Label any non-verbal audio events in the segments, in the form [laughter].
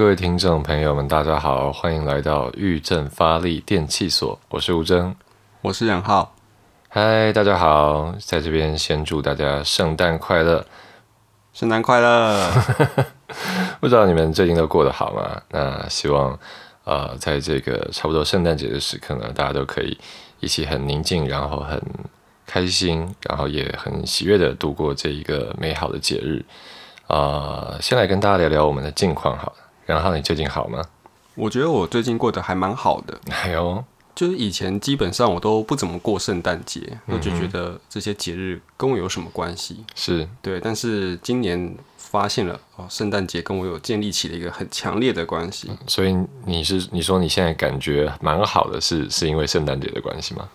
各位听众朋友们，大家好，欢迎来到玉振发力电器所，我是吴征，我是杨浩。嗨，大家好，在这边先祝大家圣诞快乐，圣诞快乐。[laughs] 不知道你们最近都过得好吗？那希望。呃，在这个差不多圣诞节的时刻呢，大家都可以一起很宁静，然后很开心，然后也很喜悦的度过这一个美好的节日。啊，先来跟大家聊聊我们的近况好了。然后你最近好吗？我觉得我最近过得还蛮好的。哎呦，就是以前基本上我都不怎么过圣诞节，我就觉得这些节日跟我有什么关系？是对，但是今年。发现了哦，圣诞节跟我有建立起了一个很强烈的关系。所以你是你说你现在感觉蛮好的，是是因为圣诞节的关系吗？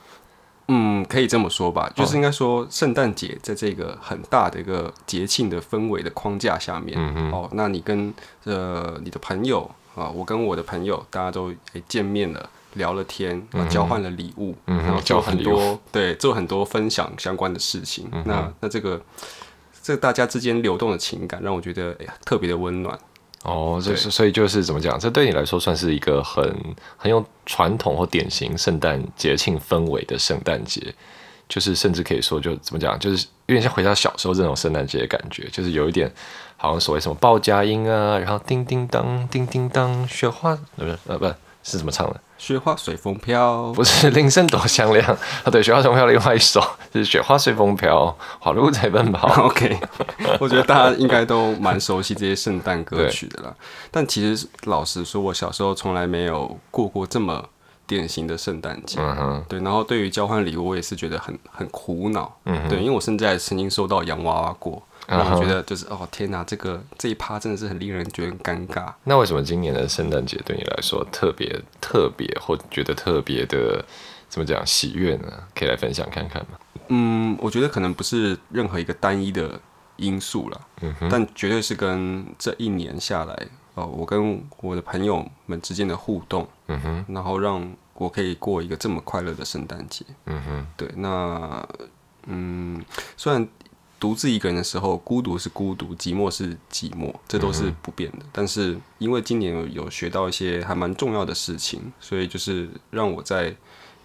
嗯，可以这么说吧，就是应该说圣诞节在这个很大的一个节庆的氛围的框架下面，哦，那你跟呃你的朋友啊，我跟我的朋友，大家都见面了，聊了天，交换了礼物，然后做很多对做很多分享相关的事情。那那这个。这大家之间流动的情感，让我觉得哎呀特别的温暖。哦，就是所以就是怎么讲？这对你来说算是一个很很有传统或典型圣诞节庆氛围的圣诞节，就是甚至可以说就怎么讲，就是有点像回到小时候这种圣诞节的感觉，就是有一点好像所谓什么报佳音啊，然后叮叮当叮叮当，雪花不是呃不是怎么唱的？雪花随风飘，不是铃声多响亮啊！[laughs] 对，雪花随风飘，另外一首是雪花随风飘，花鹿在奔跑。[laughs] OK，我觉得大家应该都蛮熟悉这些圣诞歌曲的啦。但其实老实说，我小时候从来没有过过这么典型的圣诞节。嗯哼，对。然后对于交换礼物，我也是觉得很很苦恼。嗯，对，因为我甚至还曾经收到洋娃娃过。然后觉得就是哦天哪，这个这一趴真的是很令人觉得尴尬。那为什么今年的圣诞节对你来说特别特别，或觉得特别的怎么讲喜悦呢？可以来分享看看吗？嗯，我觉得可能不是任何一个单一的因素了，嗯哼，但绝对是跟这一年下来哦，我跟我的朋友们之间的互动，嗯哼，然后让我可以过一个这么快乐的圣诞节，嗯哼，对，那嗯，虽然。独自一个人的时候，孤独是孤独，寂寞是寂寞，这都是不变的。但是因为今年有学到一些还蛮重要的事情，所以就是让我在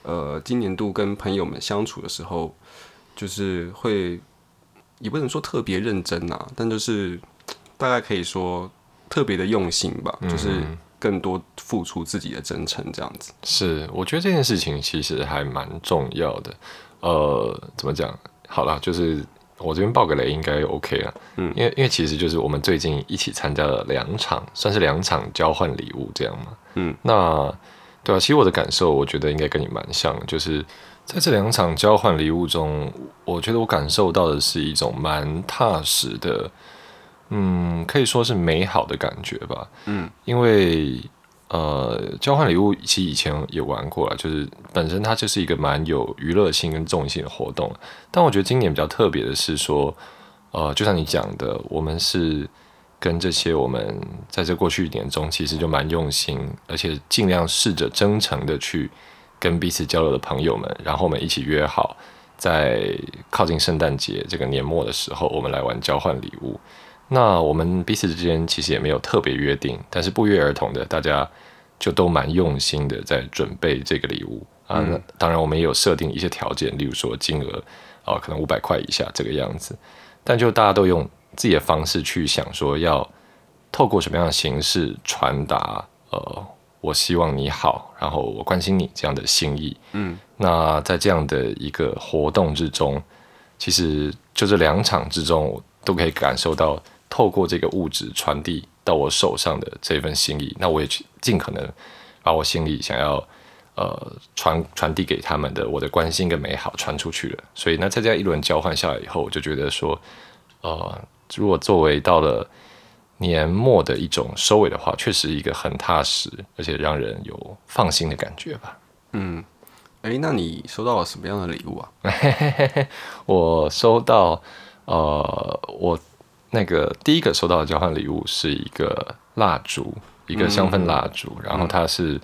呃今年度跟朋友们相处的时候，就是会也不能说特别认真呐，但就是大概可以说特别的用心吧，就是更多付出自己的真诚这样子。是，我觉得这件事情其实还蛮重要的。呃，怎么讲？好了，就是。我这边报个雷应该 OK 了，嗯，因为因为其实就是我们最近一起参加了两场，算是两场交换礼物这样嘛，嗯，那对啊，其实我的感受我觉得应该跟你蛮像，就是在这两场交换礼物中，我觉得我感受到的是一种蛮踏实的，嗯，可以说是美好的感觉吧，嗯，因为。呃，交换礼物其实以前也玩过了，就是本身它就是一个蛮有娱乐性跟重性的活动。但我觉得今年比较特别的是说，呃，就像你讲的，我们是跟这些我们在这过去一年中其实就蛮用心，而且尽量试着真诚的去跟彼此交流的朋友们，然后我们一起约好，在靠近圣诞节这个年末的时候，我们来玩交换礼物。那我们彼此之间其实也没有特别约定，但是不约而同的，大家就都蛮用心的在准备这个礼物啊。那当然，我们也有设定一些条件，例如说金额啊，可能五百块以下这个样子。但就大家都用自己的方式去想，说要透过什么样的形式传达，呃，我希望你好，然后我关心你这样的心意。嗯，那在这样的一个活动之中，其实就这两场之中，我都可以感受到。透过这个物质传递到我手上的这份心意，那我也去尽可能把我心里想要呃传传递给他们的我的关心跟美好传出去了。所以那在这样一轮交换下来以后，我就觉得说，呃，如果作为到了年末的一种收尾的话，确实一个很踏实而且让人有放心的感觉吧。嗯，哎，那你收到了什么样的礼物啊？[laughs] 我收到呃我。那个第一个收到的交换礼物是一个蜡烛，一个香氛蜡烛，然后它是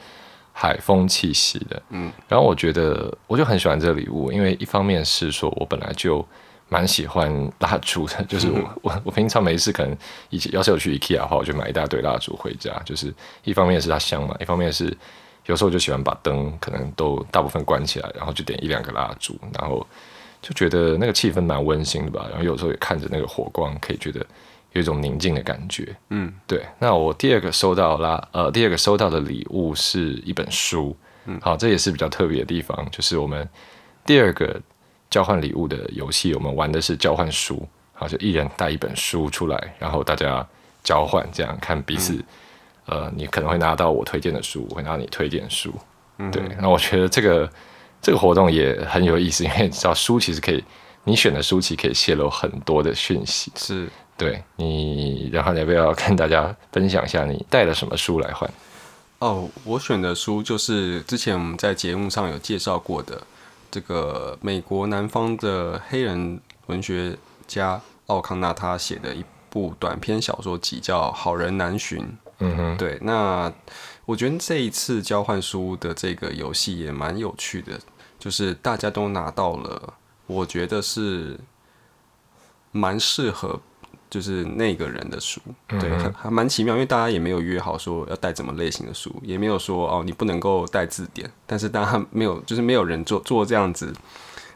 海风气息的。嗯，然后我觉得我就很喜欢这个礼物，因为一方面是说我本来就蛮喜欢蜡烛的，就是我 [laughs] 我我平常没事可能以前要是有去 IKEA 的话，我就买一大堆蜡烛回家。就是一方面是它香嘛，一方面是有时候我就喜欢把灯可能都大部分关起来，然后就点一两个蜡烛，然后就觉得那个气氛蛮温馨的吧。然后有时候也看着那个火光，可以觉得。有一种宁静的感觉，嗯，对。那我第二个收到啦，呃，第二个收到的礼物是一本书，嗯，好，这也是比较特别的地方，就是我们第二个交换礼物的游戏，我们玩的是交换书，好，就一人带一本书出来，然后大家交换，这样看彼此，呃，你可能会拿到我推荐的书，我会拿你推荐的书，对。那我觉得这个这个活动也很有意思，因为你知道书其实可以，你选的书其实可以泄露很多的讯息，是。对你，然后你要不要跟大家分享一下你带了什么书来换？哦，我选的书就是之前我们在节目上有介绍过的这个美国南方的黑人文学家奥康纳他写的一部短篇小说集，叫《好人难寻》。嗯哼，对。那我觉得这一次交换书的这个游戏也蛮有趣的，就是大家都拿到了，我觉得是蛮适合。就是那个人的书，对，还蛮奇妙，因为大家也没有约好说要带怎么类型的书，也没有说哦你不能够带字典，但是大家没有，就是没有人做做这样子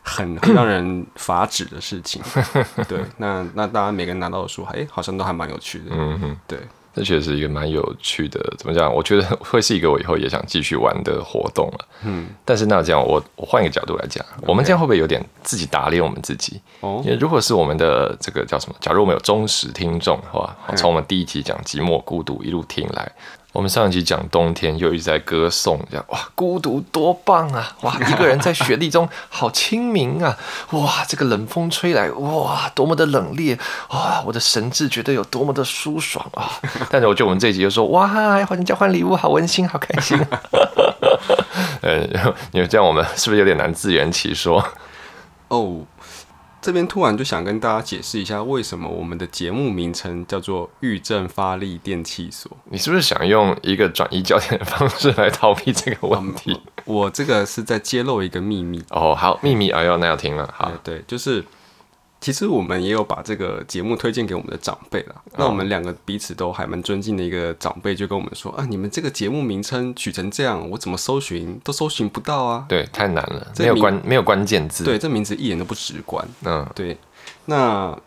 很让人发指的事情，[laughs] 对，那那大家每个人拿到的书，哎，好像都还蛮有趣的，嗯哼，对。这确实是一个蛮有趣的，怎么讲？我觉得 [laughs] 会是一个我以后也想继续玩的活动了。嗯，[laughs] 但是那这样，我我换一个角度来讲，我们这样会不会有点自己打脸我们自己？哦，因为如果是我们的这个叫什么？假如我们有忠实听众，的话，从我们第一集讲寂寞孤独一路听来。我们上一集讲冬天，又一直在歌颂，样哇，孤独多棒啊！[laughs] 哇，一个人在雪地中好清明啊！哇，这个冷风吹来，哇，多么的冷冽！哇，我的神智觉得有多么的舒爽啊！[laughs] 但是我觉得我们这一集就说，哇，好像交换礼物，好温馨，好开心。[laughs] 呃，因为这样我们是不是有点难自圆其说？哦。这边突然就想跟大家解释一下，为什么我们的节目名称叫做“裕正发力电器所”？你是不是想用一个转移焦点的方式来逃避这个问题？我这个是在揭露一个秘密哦。好，秘密，哎呦，那要听了。好，对，就是。其实我们也有把这个节目推荐给我们的长辈了。那我们两个彼此都还蛮尊敬的一个长辈，就跟我们说：“啊，你们这个节目名称取成这样，我怎么搜寻都搜寻不到啊！”对，太难了，没有关没有关键字。对，这名字一点都不直观。嗯，对。那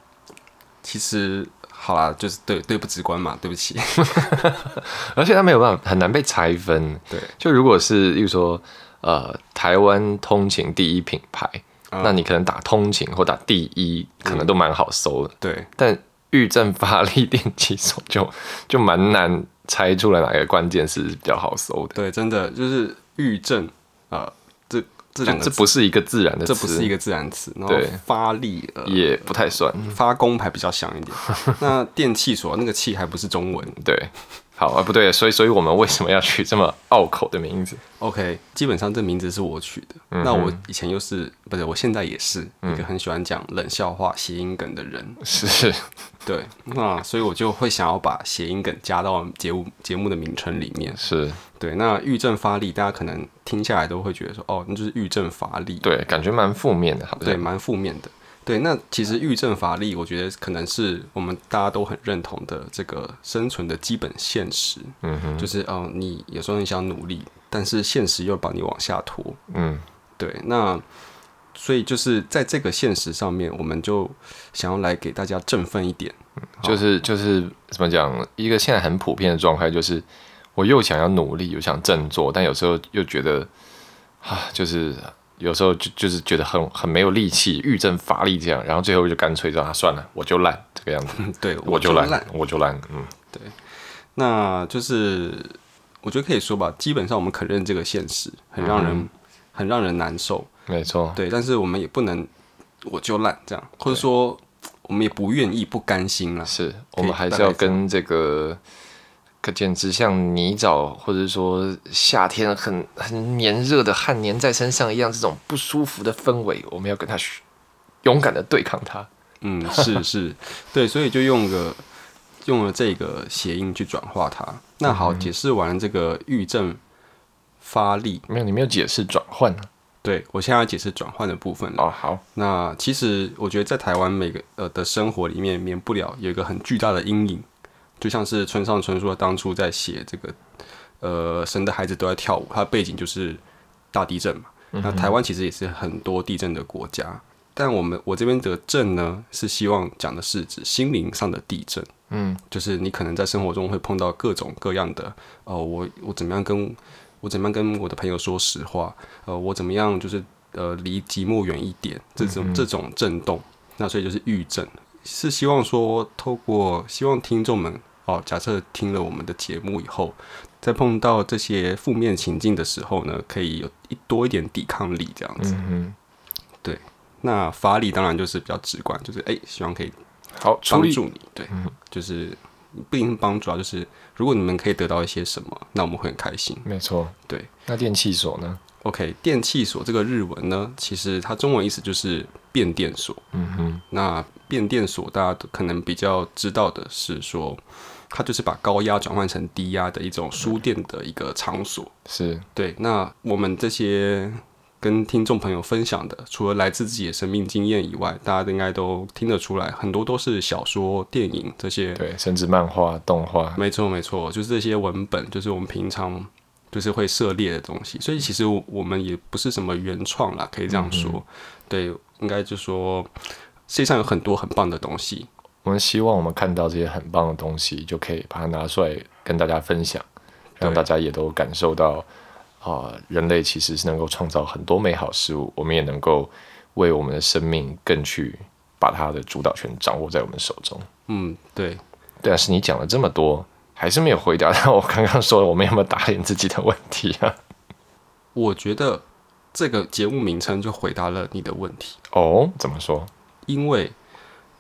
其实好啦，就是对对不直观嘛，对不起。[laughs] 而且它没有办法，很难被拆分。对，就如果是，例如说，呃，台湾通勤第一品牌。那你可能打通勤或打第一，可能都蛮好搜的。对，但裕正发力电器所就 [laughs] 就蛮难猜出来哪个关键是比较好搜的。对，真的就是裕正啊，这这两个这不是一个自然的，这不是一个自然词。对，发力也不太算，发功还比较像一点。[laughs] 那电器所那个气还不是中文。对。好啊，不对，所以，所以我们为什么要取这么拗口的名字？OK，基本上这名字是我取的。那我以前又是不是？我现在也是一个很喜欢讲冷笑话、谐音梗的人。是，[laughs] 对，那所以我就会想要把谐音梗加到节目节目的名称里面。是对，那郁症发力，大家可能听下来都会觉得说，哦，那就是郁症发力。对，感觉蛮负面的，好对，蛮负面的。对，那其实郁症乏力，我觉得可能是我们大家都很认同的这个生存的基本现实。嗯哼，就是哦，你有时候你想努力，但是现实又把你往下拖。嗯，对，那所以就是在这个现实上面，我们就想要来给大家振奋一点。就是就是怎么讲，一个现在很普遍的状态，就是我又想要努力，又想振作，但有时候又觉得啊，就是。有时候就就是觉得很很没有力气，郁症乏力这样，然后最后就干脆让他算了，我就烂这个样子。[laughs] 对，我就烂，我就烂。嗯，对。那就是我觉得可以说吧，基本上我们肯认这个现实，很让人很让人难受。没错。对，但是我们也不能我就烂这样，或者说我们也不愿意、不甘心了。是我们还是要跟这个。可简直像泥沼，或者说夏天很很黏热的汗黏在身上一样，这种不舒服的氛围，我们要跟他勇敢的对抗它。嗯，是是，对，所以就用个用了这个谐音去转化它。那好，解释完这个郁症发力。没有，你没有解释转换呢。对我现在要解释转换的部分了。哦，好。那其实我觉得在台湾每个呃的生活里面，免不了有一个很巨大的阴影，就像是村上春树当初在写这个呃神的孩子都在跳舞，它背景就是大地震嘛。那台湾其实也是很多地震的国家，但我们我这边的震呢，是希望讲的是指心灵上的地震。嗯，就是你可能在生活中会碰到各种各样的呃，我我怎么样跟。我怎么样跟我的朋友说实话？呃，我怎么样就是呃离寂寞远一点？这种这种震动，那所以就是预震，是希望说透过希望听众们哦，假设听了我们的节目以后，在碰到这些负面情境的时候呢，可以有一多一点抵抗力这样子。嗯对，那发力当然就是比较直观，就是哎，希望可以好帮助你。对，就是不一定帮助啊，就是。如果你们可以得到一些什么，那我们会很开心。没错，对。那电器所呢？OK，电器所这个日文呢，其实它中文意思就是变电所。嗯哼。那变电所大家可能比较知道的是说，它就是把高压转换成低压的一种输电的一个场所。是对。那我们这些。跟听众朋友分享的，除了来自自己的生命经验以外，大家应该都听得出来，很多都是小说、电影这些，对，甚至漫画、动画。没错，没错，就是这些文本，就是我们平常就是会涉猎的东西。所以其实我们也不是什么原创啦，可以这样说。对，应该就说世界上有很多很棒的东西。我们希望我们看到这些很棒的东西，就可以把它拿出来跟大家分享，让大家也都感受到。啊，人类其实是能够创造很多美好事物，我们也能够为我们的生命更去把它的主导权掌握在我们手中。嗯，对。但是你讲了这么多，还是没有回答到我刚刚说的，我们有没有打脸自己的问题啊？我觉得这个节目名称就回答了你的问题。哦，怎么说？因为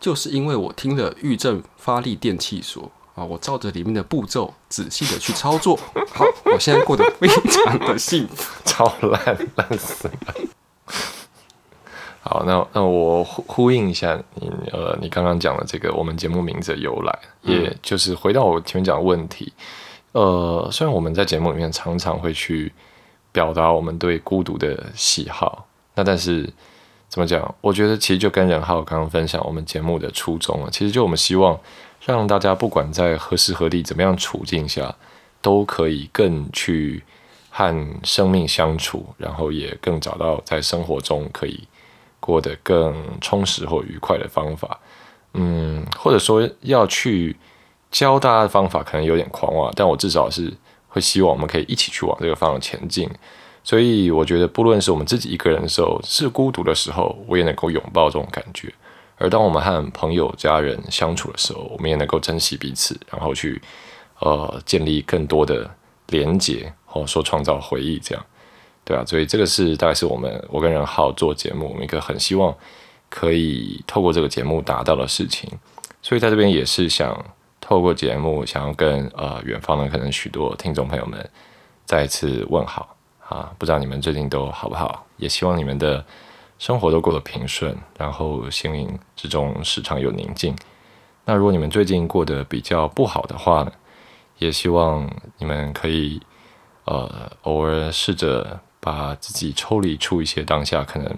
就是因为我听了玉正发力电器所。啊！我照着里面的步骤仔细的去操作，[laughs] 好，我现在过得非常的幸福，超烂烂死了。[laughs] 好，那那我呼呼应一下你呃，你刚刚讲的这个我们节目名字的由来，也就是回到我前面讲的问题。呃，虽然我们在节目里面常常会去表达我们对孤独的喜好，那但是怎么讲？我觉得其实就跟任浩刚刚分享我们节目的初衷啊，其实就我们希望。让大家不管在何时何地、怎么样处境下，都可以更去和生命相处，然后也更找到在生活中可以过得更充实或愉快的方法。嗯，或者说要去教大家的方法，可能有点狂妄，但我至少是会希望我们可以一起去往这个方向前进。所以我觉得，不论是我们自己一个人的时候，是孤独的时候，我也能够拥抱这种感觉。而当我们和朋友、家人相处的时候，我们也能够珍惜彼此，然后去呃建立更多的连结，或者说创造回忆，这样对啊。所以这个是大概是我们我跟任浩做节目，我们一个很希望可以透过这个节目达到的事情。所以在这边也是想透过节目，想要跟呃远方的可能许多听众朋友们再次问好啊！不知道你们最近都好不好？也希望你们的。生活都过得平顺，然后心灵之中时常有宁静。那如果你们最近过得比较不好的话呢，也希望你们可以呃偶尔试着把自己抽离出一些当下可能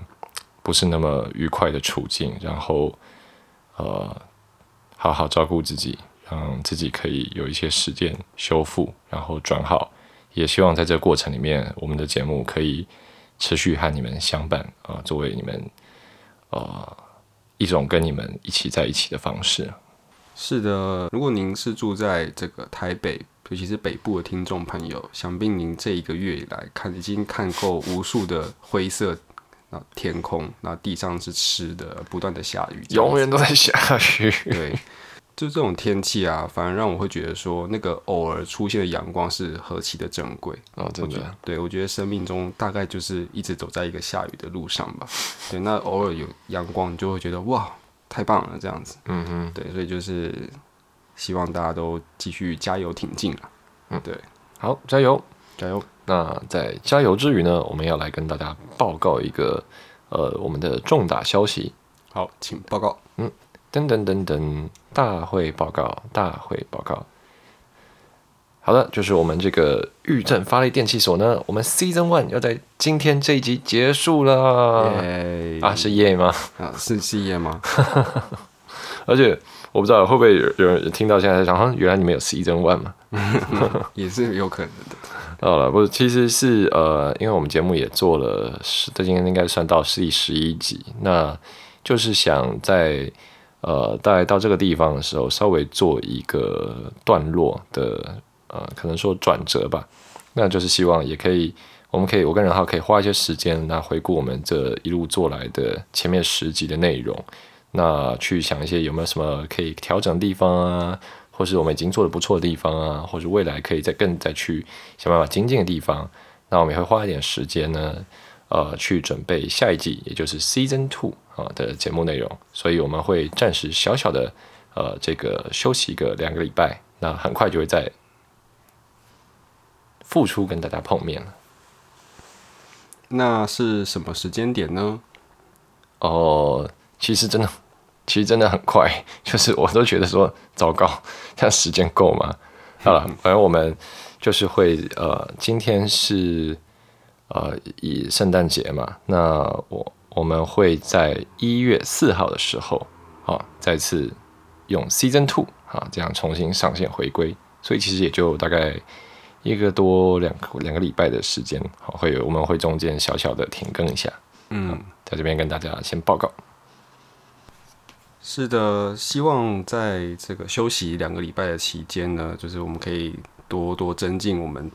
不是那么愉快的处境，然后呃好好照顾自己，让自己可以有一些时间修复，然后转好。也希望在这个过程里面，我们的节目可以。持续和你们相伴啊，作为你们呃一种跟你们一起在一起的方式。是的，如果您是住在这个台北，尤其是北部的听众朋友，想必您这一个月以来看已经看够无数的灰色那天空，那地上是湿的，不断的下雨，永远都在下雨。对。就这种天气啊，反而让我会觉得说，那个偶尔出现的阳光是何其的珍贵哦！真的，对我觉得生命中大概就是一直走在一个下雨的路上吧。对，那偶尔有阳光，你就会觉得哇，太棒了，这样子。嗯哼，对，所以就是希望大家都继续加油挺进啊。嗯，对，好，加油，加油。那在加油之余呢，我们要来跟大家报告一个呃我们的重大消息。好，请报告。嗯。等等等等，大会报告，大会报告。好的，就是我们这个玉振发力电器所呢，我们 Season One 要在今天这一集结束了。啊，是耶吗？啊，是是耶吗？[laughs] 而且我不知道会不会有有人听到现在在想，原来你们有 Season One 嘛？[laughs] 也是有可能的。好了，不，其实是呃，因为我们节目也做了十，今天应该算到第十一集，那就是想在呃，大概到这个地方的时候，稍微做一个段落的。呃，可能说转折吧，那就是希望也可以，我们可以，我跟任浩可以花一些时间，那回顾我们这一路做来的前面十集的内容，那去想一些有没有什么可以调整的地方啊，或是我们已经做的不错的地方啊，或者未来可以再更再去想办法精进的地方，那我们也会花一点时间呢，呃，去准备下一季，也就是 Season Two 啊的节目内容，所以我们会暂时小小的呃这个休息一个两个礼拜，那很快就会在。复出跟大家碰面了，那是什么时间点呢？哦，其实真的，其实真的很快，[laughs] 就是我都觉得说糟糕，[laughs] 这样时间够吗？好了，反正我们就是会呃，今天是呃以圣诞节嘛，那我我们会在一月四号的时候啊，再次用 Season Two 啊这样重新上线回归，所以其实也就大概。一个多两两个礼拜的时间，好，会有我们会中间小小的停更一下，嗯，在这边跟大家先报告。是的，希望在这个休息两个礼拜的期间呢，就是我们可以多多增进我们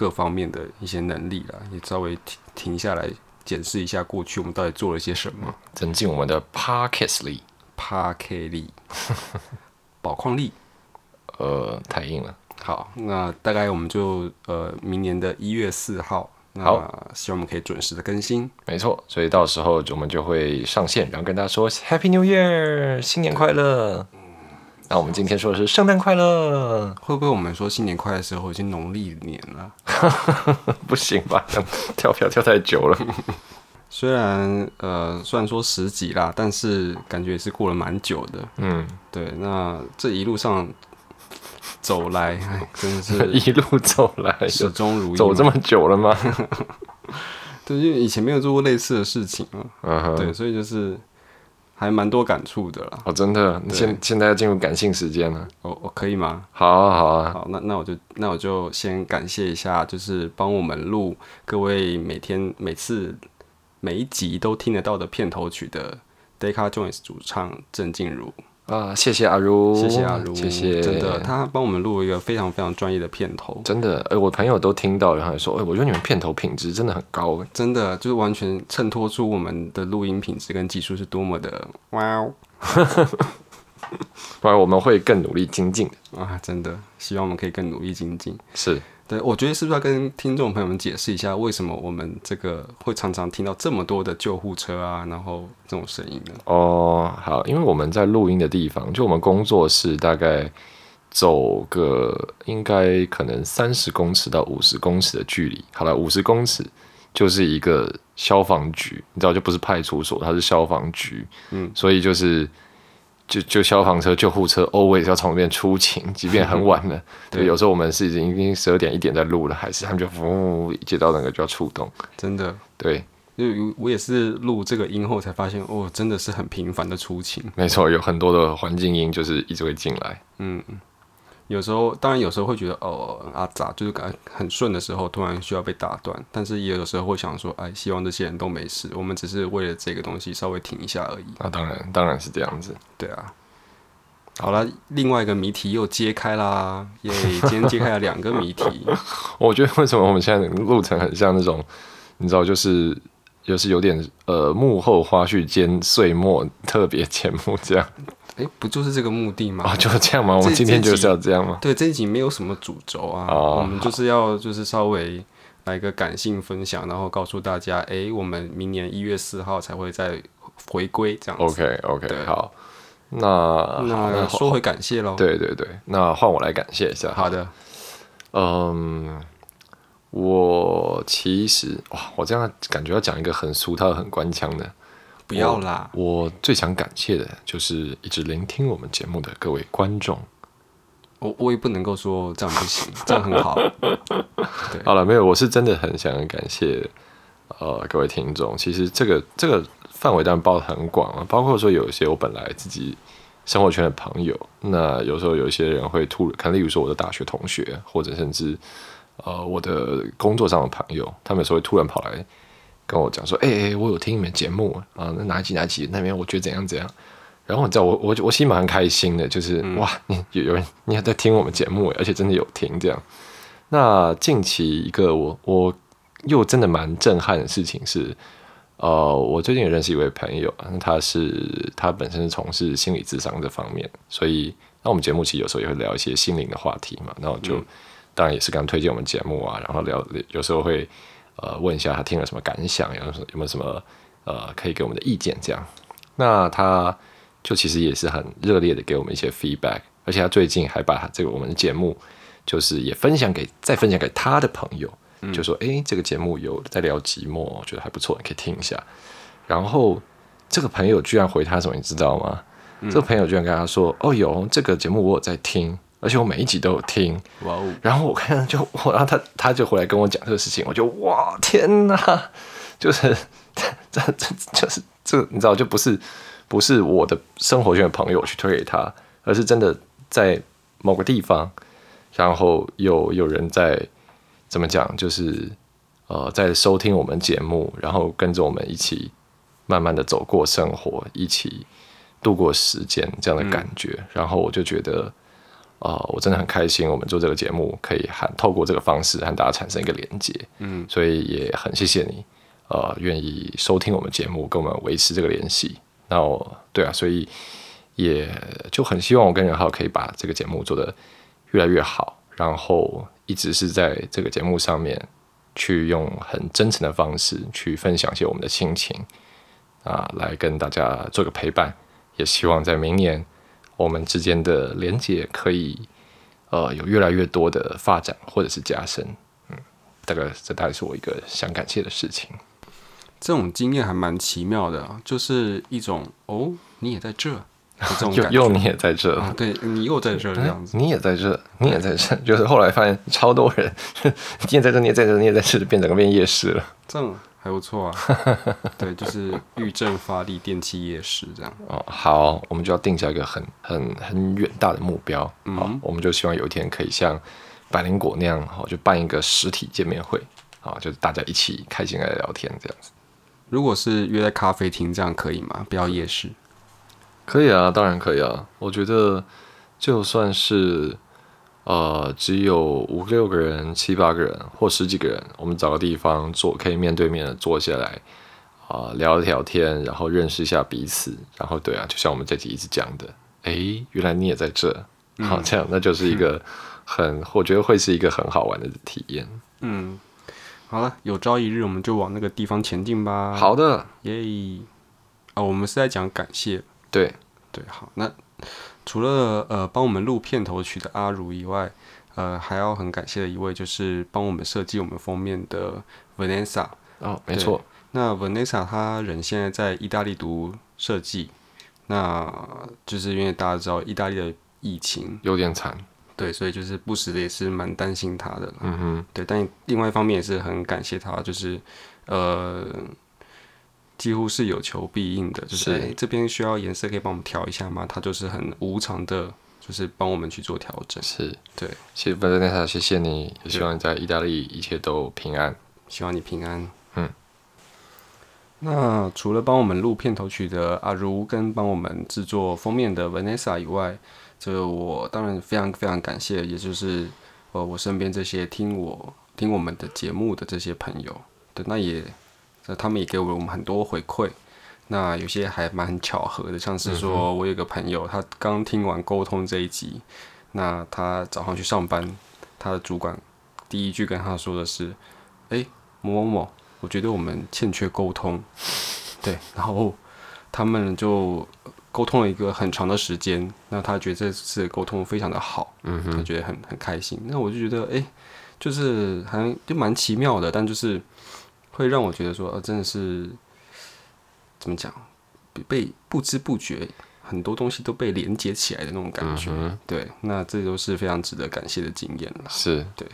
各方面的一些能力了，也稍微停停下来检视一下过去我们到底做了些什么，增进我们的 Parkes 力，Park 力，[laughs] 宝矿力，[laughs] 呃，太硬了。好，那大概我们就呃明年的一月四号，好，希望我们可以准时的更新。没错，所以到时候我们就会上线，然后跟大家说 Happy New Year，新年快乐。那我们今天说的是圣诞快乐，会不会我们说新年快乐的时候已经农历年了？[laughs] 不行吧，[laughs] 跳票跳太久了。[laughs] 虽然呃虽然说十几啦，但是感觉也是过了蛮久的。嗯，对，那这一路上。走来，真的是一路走来，始终如一。走这么久了吗？对，因为以前没有做过类似的事情啊。嗯对，所以就是还蛮多感触的啦。哦，真的，现现在要进入感性时间了。哦，我可以吗？好啊，好啊。好，那那我就那我就先感谢一下，就是帮我们录各位每天每次每一集都听得到的片头曲的 Deca Jones 主唱郑静茹。啊，谢谢阿如，谢谢阿如，谢谢，真的，他帮我们录一个非常非常专业的片头，真的，哎，我朋友都听到，然后说，哎，我觉得你们片头品质真的很高，真的，就是完全衬托出我们的录音品质跟技术是多么的哇哦，[laughs] 不然我们会更努力精进的。啊，真的，希望我们可以更努力精进，是。对，我觉得是不是要跟听众朋友们解释一下，为什么我们这个会常常听到这么多的救护车啊，然后这种声音呢？哦，好，因为我们在录音的地方，就我们工作室大概走个应该可能三十公尺到五十公尺的距离。好了，五十公尺就是一个消防局，你知道，就不是派出所，它是消防局。嗯，所以就是。就就消防车、救护车，always 要从那边出勤，即便很晚了。[laughs] 对，有时候我们是已经已经十二点一点在录了，还是他们就呜接到那个就要出动。真的，对，因为我也是录这个音后才发现，哦，真的是很频繁的出勤。没错，有很多的环境音就是一直会进来。嗯。有时候，当然有时候会觉得哦啊咋，就是感很顺的时候，突然需要被打断。但是也有时候会想说，哎，希望这些人都没事，我们只是为了这个东西稍微停一下而已。那当然，当然是这样子。对啊。好了，另外一个谜题又揭开啦，耶！[laughs] 今天揭开了两个谜题。[laughs] 我觉得为什么我们现在路程很像那种，你知道，就是就是有点呃幕后花絮兼岁末特别节目这样。哎，不就是这个目的吗？啊，就是这样吗？我们今天就是要这样吗？对，这一集没有什么主轴啊，我们就是要就是稍微来个感性分享，然后告诉大家，哎，我们明年一月四号才会再回归这样。OK OK，好，那那说回感谢喽。对对对，那换我来感谢一下。好的，嗯，我其实哇，我这样感觉要讲一个很俗套、很官腔的。不要啦！我最想感谢的就是一直聆听我们节目的各位观众。我我也不能够说这样不行，[laughs] 这样很好。对，好了，没有，我是真的很想感谢呃各位听众。其实这个这个范围当然包的很广啊，包括说有一些我本来自己生活圈的朋友，那有时候有一些人会突然，可能例如说我的大学同学，或者甚至呃我的工作上的朋友，他们有时候会突然跑来跟我讲说：“哎哎，我有听你们节目啊，那哪几哪几那边我觉得怎样怎样。”然后你知道我我我心里蛮开心的，就是哇，你有有人你还在听我们节目，而且真的有听这样。那近期一个我我又真的蛮震撼的事情是，呃，我最近也认识一位朋友，他是他本身是从事心理智商这方面，所以那我们节目其实有时候也会聊一些心灵的话题嘛，那我就当然也是刚推荐我们节目啊，然后聊有时候会呃问一下他听了什么感想，有有没有什么呃可以给我们的意见这样。那他。就其实也是很热烈的给我们一些 feedback，而且他最近还把这个我们的节目，就是也分享给再分享给他的朋友，就说哎，这个节目有在聊寂寞，我觉得还不错，你可以听一下。然后这个朋友居然回他什么，你知道吗？这个朋友居然跟他说，哦，有这个节目我有在听，而且我每一集都有听。哇哦！然后我看就我，然后他他就回来跟我讲这个事情，我就哇天哪，[laughs] 就是 [laughs] 这这就是这你知道就不是。不是我的生活圈的朋友去推给他，而是真的在某个地方，然后有有人在怎么讲，就是呃在收听我们节目，然后跟着我们一起慢慢的走过生活，一起度过时间这样的感觉。然后我就觉得，啊，我真的很开心，我们做这个节目可以和透过这个方式和大家产生一个连接。嗯，所以也很谢谢你，呃，愿意收听我们节目，跟我们维持这个联系。那我对啊，所以也就很希望我跟任浩可以把这个节目做得越来越好，然后一直是在这个节目上面去用很真诚的方式去分享一些我们的心情啊，来跟大家做个陪伴。也希望在明年我们之间的连接可以呃有越来越多的发展或者是加深。嗯，大概这大概是我一个想感谢的事情。这种经验还蛮奇妙的，就是一种哦，你也在这，这种 [laughs] 感觉。又你也在这，对你又在这这样子，你也在这，你也在这，就是后来发现超多人，[laughs] 你也在这，你也在这，你也在这，变整个变夜市了。这样还不错啊，[laughs] 对，就是玉振发力电器夜市这样。哦，好，我们就要定下一个很很很远大的目标，好，我们就希望有一天可以像百灵果那样，好，就办一个实体见面会，啊，就是大家一起开心来聊天这样子。如果是约在咖啡厅，这样可以吗？不要夜市。可以啊，当然可以啊。我觉得就算是呃只有五六个人、七八个人或十几个人，我们找个地方坐，可以面对面的坐下来啊，聊聊天，然后认识一下彼此。然后对啊，就像我们这集一直讲的，哎，原来你也在这，好，这样那就是一个很，我觉得会是一个很好玩的体验。嗯。好了，有朝一日我们就往那个地方前进吧。好的，耶！啊，我们是在讲感谢。对对，好。那除了呃帮我们录片头曲的阿如以外，呃，还要很感谢的一位就是帮我们设计我们封面的 Vanessa。哦，没错。那 Vanessa 她人现在在意大利读设计，那就是因为大家知道意大利的疫情有点惨。对，所以就是不时的也是蛮担心他的，嗯哼，对，但另外一方面也是很感谢他，就是呃，几乎是有求必应的，就是这边需要颜色可以帮我们调一下吗？他就是很无偿的，就是帮我们去做调整。是，对，谢谢布雷塔，谢谢你，也希望你在意大利一切都平安，希望你平安。嗯，那除了帮我们录片头曲的阿如，跟帮我们制作封面的 Vanessa 以外。这我当然非常非常感谢，也就是呃我身边这些听我听我们的节目的这些朋友，对，那也他们也给我们很多回馈，那有些还蛮巧合的，像是说我有个朋友，他刚听完沟通这一集，那他早上去上班，他的主管第一句跟他说的是，哎某某某，我觉得我们欠缺沟通，对，然后他们就。沟通了一个很长的时间，那他觉得这次沟通非常的好，嗯他觉得很很开心。那我就觉得，哎，就是还就蛮奇妙的，但就是会让我觉得说，呃，真的是怎么讲，被不知不觉很多东西都被连接起来的那种感觉。对，那这都是非常值得感谢的经验了。是对，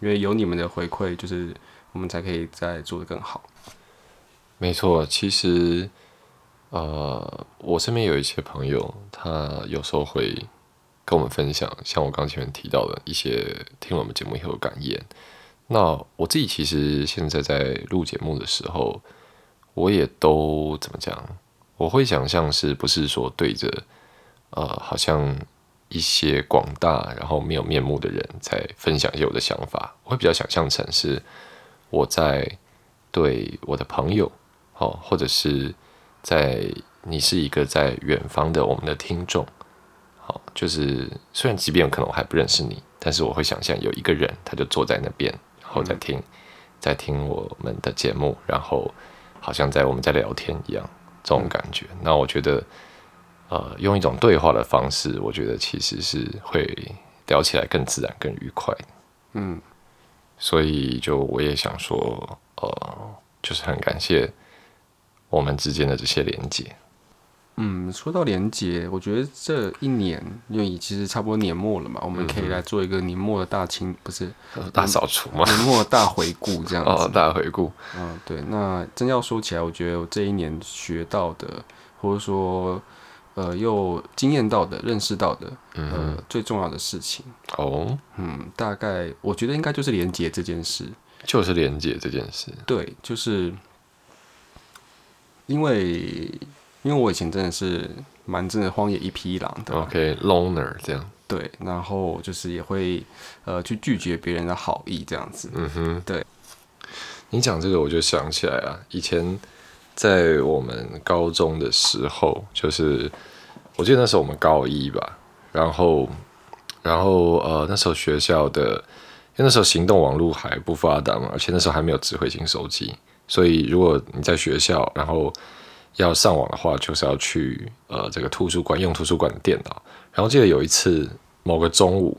因为有你们的回馈，就是我们才可以再做得更好。没错，其实，呃，我身边有一些朋友，他有时候会跟我们分享，像我刚前面提到的一些听我们节目以后的感言。那我自己其实现在在录节目的时候，我也都怎么讲？我会想象是不是说对着呃，好像一些广大然后没有面目的人在分享一些我的想法，我会比较想象成是我在对我的朋友，哦，或者是在你是一个在远方的我们的听众，好，就是虽然即便可能我还不认识你，但是我会想象有一个人他就坐在那边。然后在听，在听我们的节目，然后好像在我们在聊天一样，这种感觉。那我觉得，呃，用一种对话的方式，我觉得其实是会聊起来更自然、更愉快。嗯，所以就我也想说，呃，就是很感谢我们之间的这些连接。嗯，说到连接，我觉得这一年，因为其实差不多年末了嘛，我们可以来做一个年末的大清，不是大扫除嘛？年末大回顾这样 [laughs] 子。哦，大回顾。嗯，对。那真要说起来，我觉得我这一年学到的，或者说呃又经验到的、认识到的，呃最重要的事情哦，嗯，大概我觉得应该就是连接这件事，就是连接这件事。对，就是因为。因为我以前真的是蛮真的荒野一匹狼的，OK，loner 这样，对，然后就是也会呃去拒绝别人的好意这样子，嗯哼，对。你讲这个我就想起来啊，以前在我们高中的时候，就是我记得那时候我们高一吧，然后然后呃那时候学校的，因为那时候行动网络还不发达嘛，而且那时候还没有智慧型手机，所以如果你在学校，然后要上网的话，就是要去呃这个图书馆用图书馆的电脑。然后记得有一次某个中午，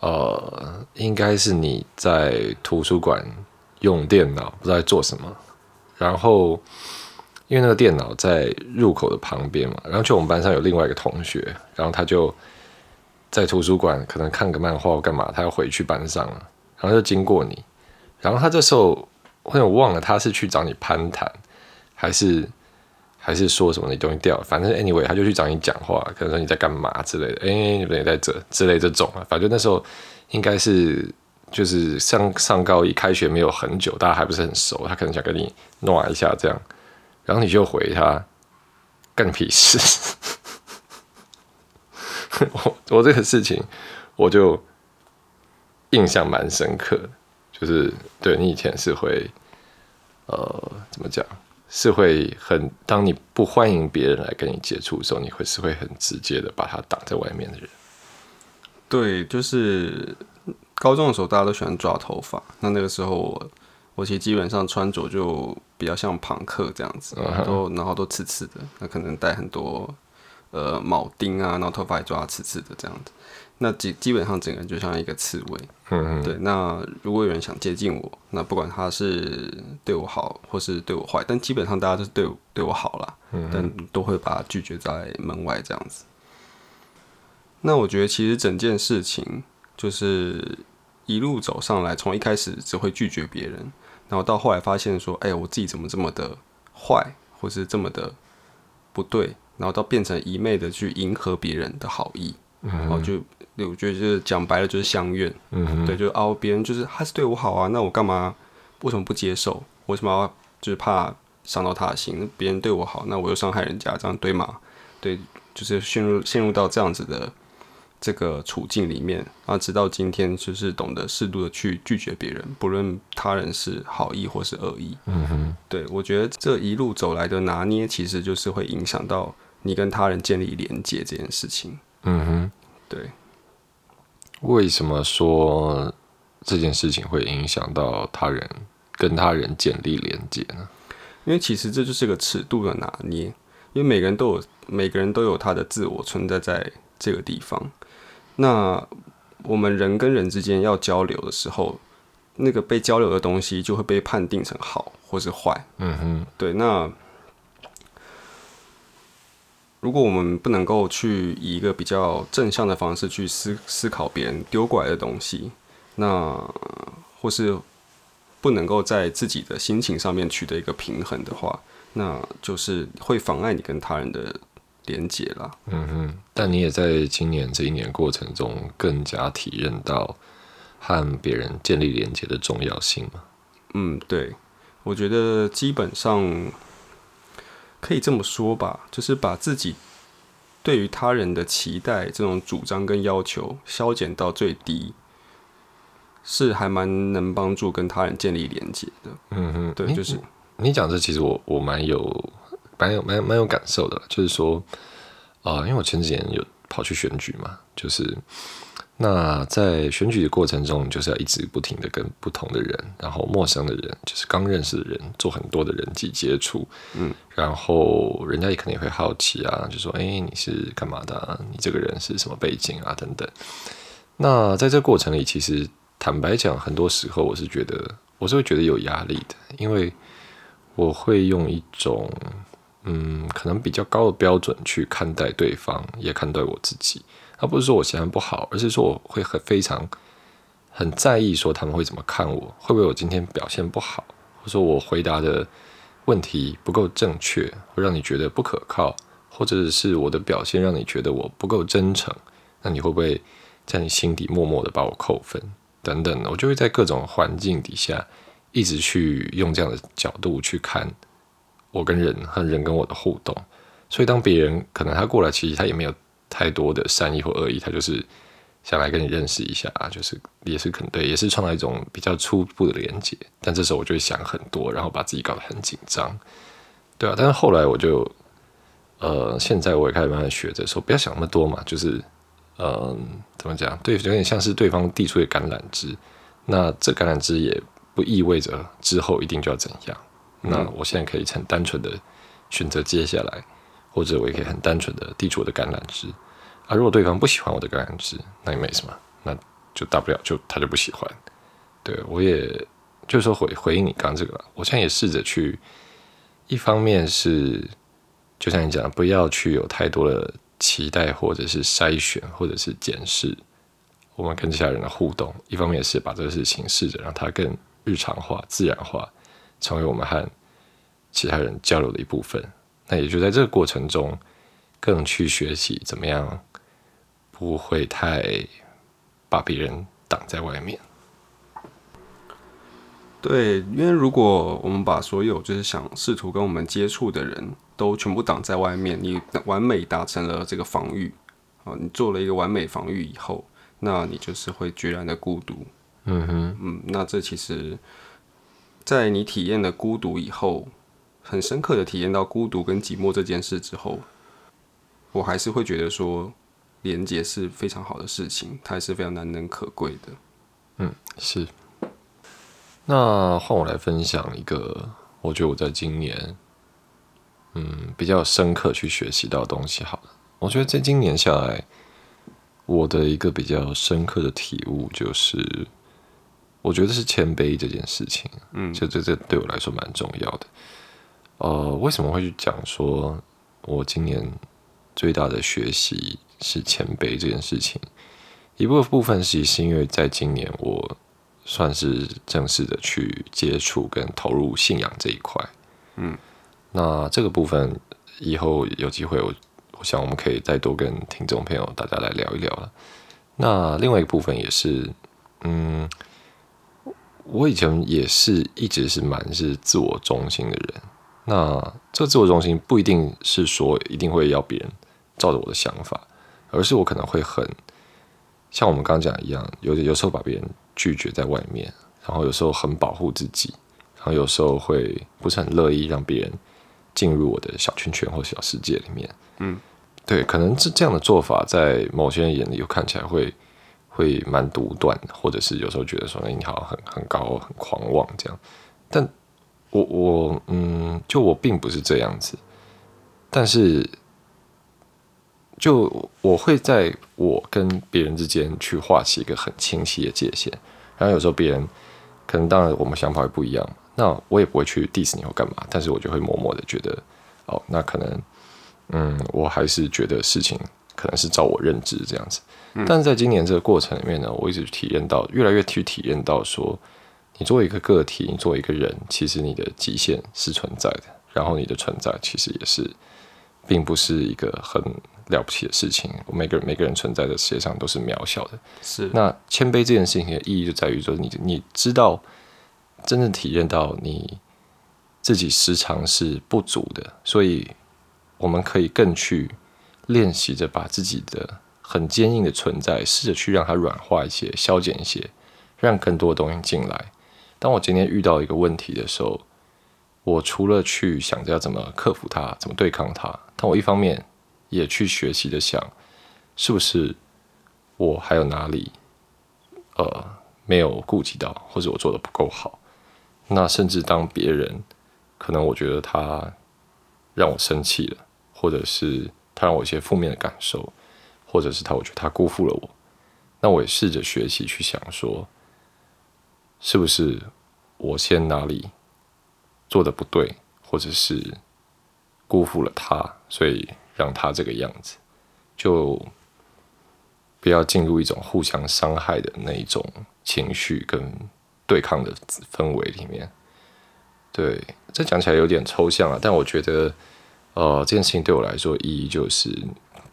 呃，应该是你在图书馆用电脑，不知道在做什么。然后因为那个电脑在入口的旁边嘛，然后就我们班上有另外一个同学，然后他就在图书馆可能看个漫画或干嘛，他要回去班上了，然后就经过你，然后他这时候我有忘了他是去找你攀谈还是。还是说什么你东西掉了，反正 anyway 他就去找你讲话，可能说你在干嘛之类的，哎，你不也在这之类这种啊，反正那时候应该是就是上上高一开学没有很久，大家还不是很熟，他可能想跟你暖一下这样，然后你就回他干屁事，[laughs] 我我这个事情我就印象蛮深刻的，就是对你以前是会呃怎么讲？是会很，当你不欢迎别人来跟你接触的时候，你会是会很直接的把他挡在外面的人。对，就是高中的时候，大家都喜欢抓头发。那那个时候，我我其实基本上穿着就比较像朋克这样子，都然后都刺刺的，那可能戴很多呃铆钉啊，然后头发也抓刺刺的这样子。那基基本上整个人就像一个刺猬，嗯对。那如果有人想接近我，那不管他是对我好或是对我坏，但基本上大家都是对我对我好啦，嗯，但都会把他拒绝在门外这样子。那我觉得其实整件事情就是一路走上来，从一开始只会拒绝别人，然后到后来发现说，哎，我自己怎么这么的坏，或是这么的不对，然后到变成一昧的去迎合别人的好意，然后就。对，我觉得就是讲白了就是相怨，嗯对，就是哦，别人就是他是对我好啊，那我干嘛为什么不接受？为什么要就是怕伤到他的心？别人对我好，那我又伤害人家，这样对吗？对，就是陷入陷入到这样子的这个处境里面啊，直到今天就是懂得适度的去拒绝别人，不论他人是好意或是恶意。嗯哼，对我觉得这一路走来的拿捏，其实就是会影响到你跟他人建立连接这件事情。嗯哼，对。为什么说这件事情会影响到他人跟他人建立连接呢？因为其实这就是个尺度的拿捏，因为每个人都有每个人都有他的自我存在在这个地方。那我们人跟人之间要交流的时候，那个被交流的东西就会被判定成好或是坏。嗯哼，对。那如果我们不能够去以一个比较正向的方式去思思考别人丢过来的东西，那或是不能够在自己的心情上面取得一个平衡的话，那就是会妨碍你跟他人的连接啦。嗯哼，但你也在今年这一年过程中更加体认到和别人建立连接的重要性吗？嗯，对，我觉得基本上。可以这么说吧，就是把自己对于他人的期待这种主张跟要求削减到最低，是还蛮能帮助跟他人建立连接的。嗯嗯，对，就是你讲这，其实我我蛮有蛮有蛮蛮有感受的，就是说啊，因为我前几年有跑去选举嘛，就是。那在选举的过程中，就是要一直不停的跟不同的人，然后陌生的人，就是刚认识的人，做很多的人际接触，嗯，然后人家也肯定会好奇啊，就说，哎，你是干嘛的？你这个人是什么背景啊？等等。那在这过程里，其实坦白讲，很多时候我是觉得，我是会觉得有压力的，因为我会用一种，嗯，可能比较高的标准去看待对方，也看待我自己。而不是说我形象不好，而是说我会很非常很在意，说他们会怎么看我，会不会我今天表现不好，或者说我回答的问题不够正确，会让你觉得不可靠，或者是我的表现让你觉得我不够真诚，那你会不会在你心底默默的把我扣分等等？我就会在各种环境底下一直去用这样的角度去看我跟人和人跟我的互动，所以当别人可能他过来，其实他也没有。太多的善意或恶意，他就是想来跟你认识一下，就是也是可能对，也是创造一种比较初步的连接。但这时候我就会想很多，然后把自己搞得很紧张，对啊。但是后来我就，呃，现在我也开始慢慢学着说，不要想那么多嘛，就是，嗯，怎么讲？对，有点像是对方递出的橄榄枝，那这橄榄枝也不意味着之后一定就要怎样。那我现在可以很单纯的选择接下来。或者我也可以很单纯的递出我的橄榄枝，啊，如果对方不喜欢我的橄榄枝，那也没什么，那就大不了就他就不喜欢。对我也就是说回回应你刚刚这个，我现在也试着去，一方面是就像你讲，不要去有太多的期待，或者是筛选，或者是检视我们跟其他人的互动；一方面是把这个事情试着让它更日常化、自然化，成为我们和其他人交流的一部分。那也就在这个过程中，更去学习怎么样不会太把别人挡在外面。对，因为如果我们把所有就是想试图跟我们接触的人都全部挡在外面，你完美达成了这个防御啊，你做了一个完美防御以后，那你就是会决然的孤独。嗯哼，嗯，那这其实，在你体验了孤独以后。很深刻的体验到孤独跟寂寞这件事之后，我还是会觉得说，连接是非常好的事情，它也是非常难能可贵的。嗯，是。那换我来分享一个，我觉得我在今年，嗯，比较深刻去学习到的东西。好了，我觉得在今年下来，我的一个比较深刻的体悟就是，我觉得是谦卑这件事情。嗯，就这这对我来说蛮重要的。呃，为什么会去讲说，我今年最大的学习是谦卑这件事情？一部分部分其实是因为在今年我算是正式的去接触跟投入信仰这一块。嗯，那这个部分以后有机会，我我想我们可以再多跟听众朋友大家来聊一聊了。那另外一个部分也是，嗯，我以前也是一直是蛮是自我中心的人。那这自我中心不一定是说一定会要别人照着我的想法，而是我可能会很像我们刚刚讲一样，有有时候把别人拒绝在外面，然后有时候很保护自己，然后有时候会不是很乐意让别人进入我的小圈圈或小世界里面。嗯，对，可能这这样的做法在某些人眼里又看起来会会蛮独断，或者是有时候觉得说，哎，你好像很很高很狂妄这样，但。我我嗯，就我并不是这样子，但是就我会在我跟别人之间去画起一个很清晰的界限，然后有时候别人可能当然我们想法也不一样，那我也不会去 diss 你或干嘛，但是我就会默默的觉得，哦，那可能嗯，我还是觉得事情可能是照我认知这样子。但是在今年这个过程里面呢，我一直体验到，越来越去体验到说，你作为一个个体，你作为一个人，其实你的极限是存在的，然后你的存在其实也是，并不是一个很了不起的事情。每个人每个人存在的世界上都是渺小的。是。那谦卑这件事情的意义就在于说，你你知道，真正体验到你自己时常是不足的，所以我们可以更去练习着把自己的。很坚硬的存在，试着去让它软化一些、消减一些，让更多的东西进来。当我今天遇到一个问题的时候，我除了去想着要怎么克服它、怎么对抗它，但我一方面也去学习的想，是不是我还有哪里呃没有顾及到，或者我做的不够好？那甚至当别人可能我觉得他让我生气了，或者是他让我一些负面的感受。或者是他，我觉得他辜负了我，那我也试着学习去想说，是不是我先哪里做的不对，或者是辜负了他，所以让他这个样子，就不要进入一种互相伤害的那一种情绪跟对抗的氛围里面。对，这讲起来有点抽象啊，但我觉得，呃，这件事情对我来说意义就是。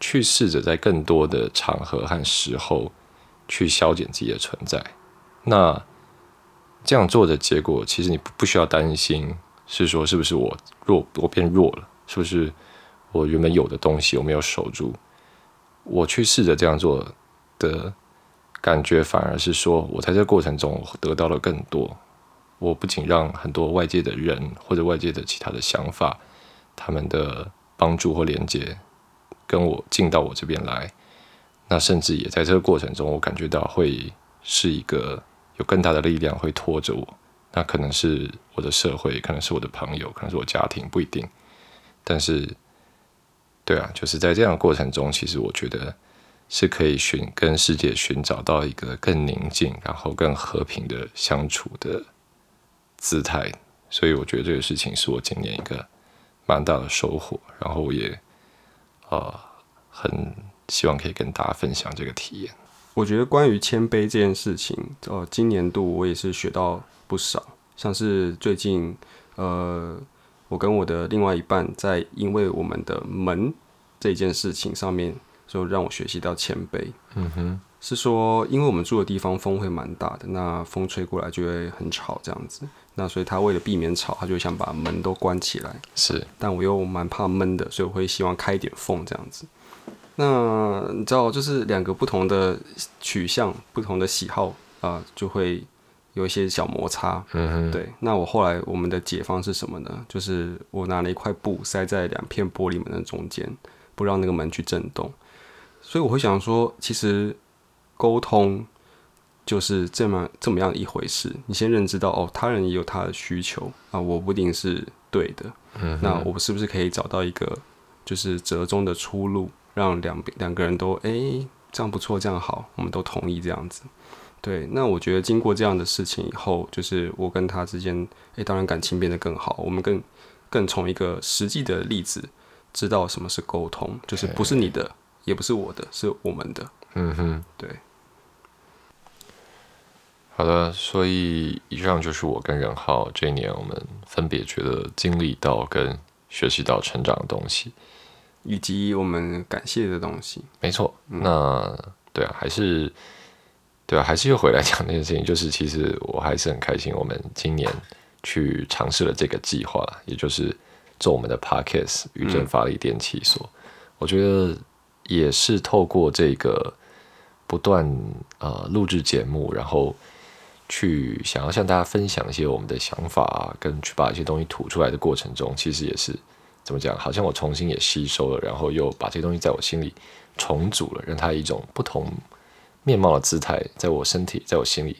去试着在更多的场合和时候去消减自己的存在，那这样做的结果，其实你不不需要担心，是说是不是我弱，我变弱了，是不是我原本有的东西我没有守住？我去试着这样做的感觉，反而是说我在这过程中得到了更多。我不仅让很多外界的人或者外界的其他的想法，他们的帮助或连接。跟我进到我这边来，那甚至也在这个过程中，我感觉到会是一个有更大的力量会拖着我。那可能是我的社会，可能是我的朋友，可能是我家庭，不一定。但是，对啊，就是在这样的过程中，其实我觉得是可以寻跟世界寻找到一个更宁静，然后更和平的相处的姿态。所以，我觉得这个事情是我今年一个蛮大的收获。然后我也。呃，很希望可以跟大家分享这个体验。我觉得关于谦卑这件事情，呃，今年度我也是学到不少。像是最近，呃，我跟我的另外一半在因为我们的门这件事情上面，就让我学习到谦卑。嗯哼，是说因为我们住的地方风会蛮大的，那风吹过来就会很吵，这样子。那所以他为了避免吵，他就想把门都关起来。是，但我又蛮怕闷的，所以我会希望开一点缝这样子。那你知道，就是两个不同的取向、不同的喜好啊，就会有一些小摩擦。嗯哼。对，那我后来我们的解方是什么呢？就是我拿了一块布塞在两片玻璃门的中间，不让那个门去震动。所以我会想说，其实沟通。就是这么这么样一回事。你先认知到哦，他人也有他的需求啊，我不一定是对的。嗯，那我是不是可以找到一个就是折中的出路，让两两个人都哎这样不错，这样好，我们都同意这样子。对，那我觉得经过这样的事情以后，就是我跟他之间哎，当然感情变得更好。我们更更从一个实际的例子知道什么是沟通，就是不是你的，也不是我的，是我们的。嗯哼，对。好的，所以以上就是我跟任浩这一年我们分别觉得经历到跟学习到成长的东西，以及我们感谢的东西。没错，那对啊，还是对啊，还是又回来讲那件事情，就是其实我还是很开心，我们今年去尝试了这个计划，也就是做我们的 Podcast 宇正发力电器所。我觉得也是透过这个不断呃录制节目，然后。去想要向大家分享一些我们的想法，跟去把一些东西吐出来的过程中，其实也是怎么讲？好像我重新也吸收了，然后又把这些东西在我心里重组了，让它一种不同面貌的姿态，在我身体，在我心里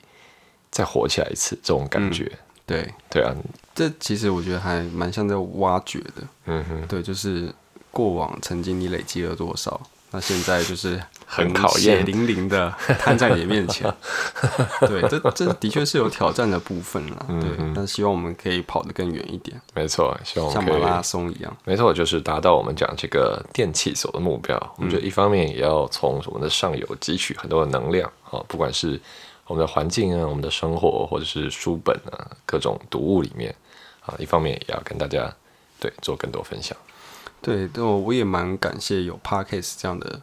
再活起来一次，这种感觉。对对啊，这其实我觉得还蛮像在挖掘的。嗯哼，对，就是过往曾经你累积了多少，那现在就是很考血验。淋淋的摊 [laughs] 在你面前。对，这这的确是有挑战的部分了。嗯对，但希望我们可以跑得更远一点，没错，希望我们可以像马拉松一样。没错，就是达到我们讲这个电气所的目标。我们觉得一方面也要从我们的上游汲取很多的能量啊，不管是我们的环境啊、我们的生活，或者是书本啊、各种读物里面啊，一方面也要跟大家对做更多分享。对，但我我也蛮感谢有 podcast 这样的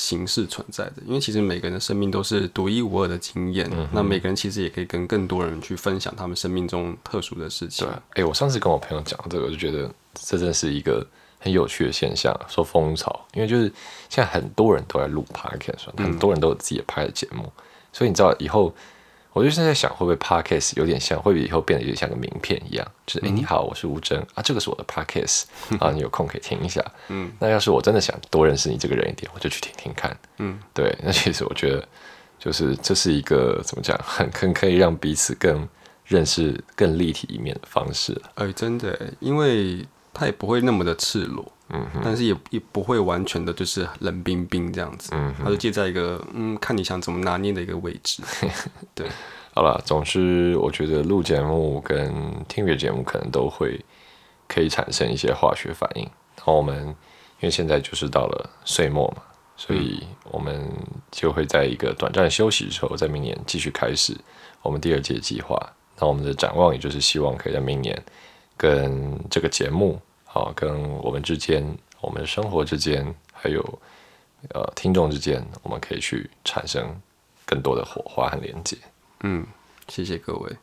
形式存在的，因为其实每个人的生命都是独一无二的经验，那每个人其实也可以跟更多人去分享他们生命中特殊的事情对。，哎、我上次跟我朋友讲这个，我就觉得这真的是一个很有趣的现象，说风潮，因为就是现在很多人都在录 podcast，、很多人都有自己的拍的节目，所以你知道以后，我就是在想，会不会 podcast 有点像，会不会以后变得有点像个名片一样，就是哎、诶你好，我是吴峥啊，这个是我的 podcast [laughs] 啊，你有空可以听一下，嗯，那要是我真的想多认识你这个人一点，我就去听听看，嗯，对，[laughs] 那其实我觉得就是这是一个怎么讲，很很可以让彼此更认识更立体一面的方式。了。哎、真的耶，因为他也不会那么的赤裸，嗯，但是也也不会完全的就是冷冰冰这样子，嗯，他就介在一个嗯，看你想怎么拿捏的一个位置，[laughs] 对，好了，总之我觉得录节目跟听别的节目可能都会可以产生一些化学反应。然后我们因为现在就是到了岁末嘛，所以我们就会在一个短暂休息之后，在明年继续开始我们第二届计划。那我们的展望也就是希望可以在明年跟这个节目，好、跟我们之间、我们的生活之间，还有呃听众之间，我们可以去产生更多的火花和连接。嗯，谢谢各位，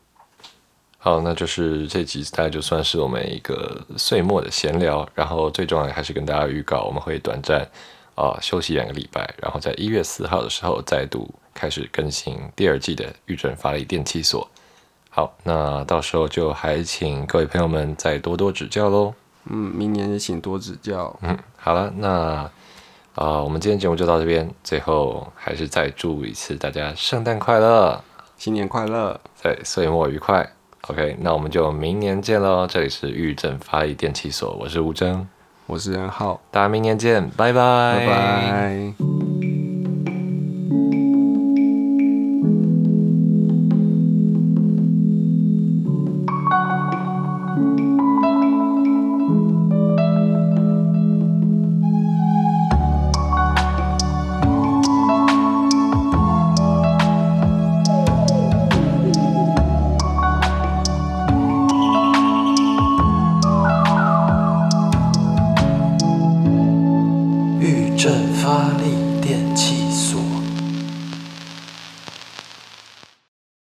好，那就是这集大概就算是我们一个岁末的闲聊，然后最重要的还是跟大家预告，我们会短暂啊、休息两个礼拜，然后在一月四号的时候再度开始更新第二季的预准发力电器所。好，那到时候就还请各位朋友们再多多指教喽。嗯，明年也请多指教，嗯，好了，那啊、我们今天节目就到这边，最后还是再祝一次大家圣诞快乐，新年快乐，对，岁末愉快。OK，那我们就明年见喽。这里是玉正发力电器所，我是吴征，我是任浩，大家明年见，拜拜，拜拜。